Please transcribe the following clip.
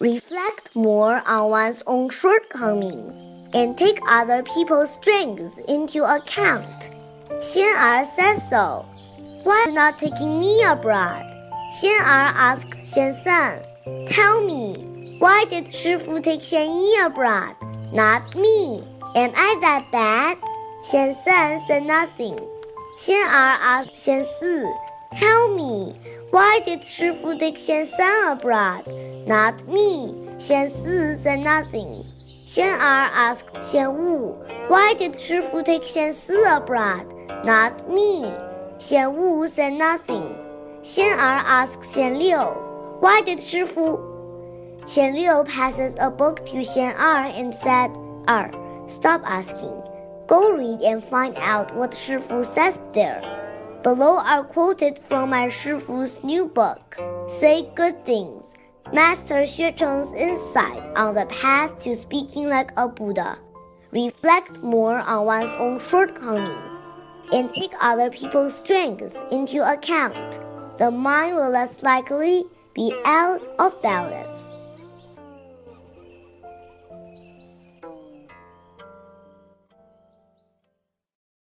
reflect more on one's own shortcomings, and take other people's strengths into account. Xian'er says so. Why not taking me abroad? Xian'er asked Xiansan. Tell me, why did Shifu take Xianyi abroad, not me? Am I that bad? Xiansan said nothing. Xian'er asked Xiansi. Tell me, why did Shifu take Xiansan abroad, not me? Xiansi said nothing. Xian'er asked Xianwu, Why did Shifu take Xiansi abroad, not me? Xianwu said nothing. Xian'er asked Xianliu, Why did Shifu? Xianliu passes a book to Xian'er and said, Er, stop asking. Go read and find out what Shifu says there. Below are quoted from my Shifu's new book. Say good things. Master Xue Cheng's insight on the path to speaking like a Buddha. Reflect more on one's own shortcomings and take other people's strengths into account. The mind will less likely be out of balance.